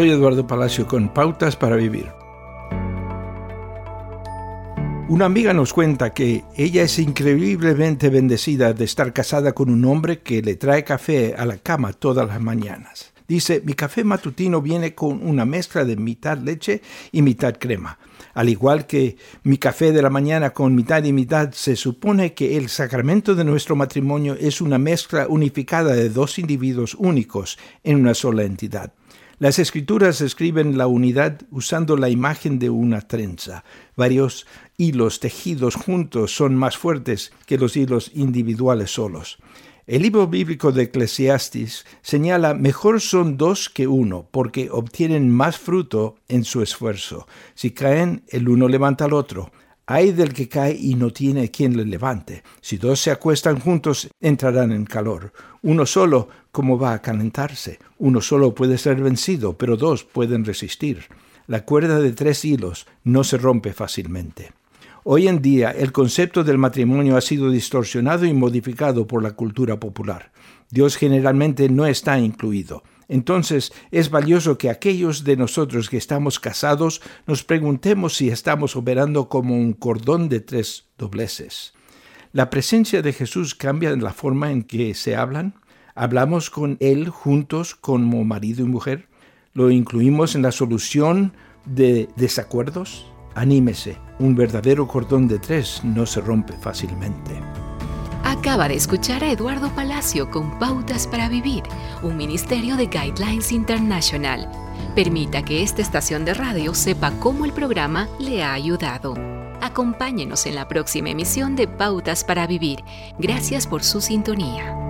Soy Eduardo Palacio con Pautas para Vivir. Una amiga nos cuenta que ella es increíblemente bendecida de estar casada con un hombre que le trae café a la cama todas las mañanas. Dice, mi café matutino viene con una mezcla de mitad leche y mitad crema. Al igual que mi café de la mañana con mitad y mitad, se supone que el sacramento de nuestro matrimonio es una mezcla unificada de dos individuos únicos en una sola entidad. Las escrituras escriben la unidad usando la imagen de una trenza. Varios hilos tejidos juntos son más fuertes que los hilos individuales solos. El libro bíblico de Eclesiastes señala mejor son dos que uno, porque obtienen más fruto en su esfuerzo. Si caen, el uno levanta al otro. Hay del que cae y no tiene quien le levante. Si dos se acuestan juntos, entrarán en calor. Uno solo, ¿cómo va a calentarse? Uno solo puede ser vencido, pero dos pueden resistir. La cuerda de tres hilos no se rompe fácilmente. Hoy en día el concepto del matrimonio ha sido distorsionado y modificado por la cultura popular. Dios generalmente no está incluido. Entonces es valioso que aquellos de nosotros que estamos casados nos preguntemos si estamos operando como un cordón de tres dobleces. ¿La presencia de Jesús cambia la forma en que se hablan? ¿Hablamos con Él juntos como marido y mujer? ¿Lo incluimos en la solución de desacuerdos? Anímese, un verdadero cordón de tres no se rompe fácilmente. Acaba de escuchar a Eduardo Palacio con Pautas para Vivir, un ministerio de Guidelines International. Permita que esta estación de radio sepa cómo el programa le ha ayudado. Acompáñenos en la próxima emisión de Pautas para Vivir. Gracias por su sintonía.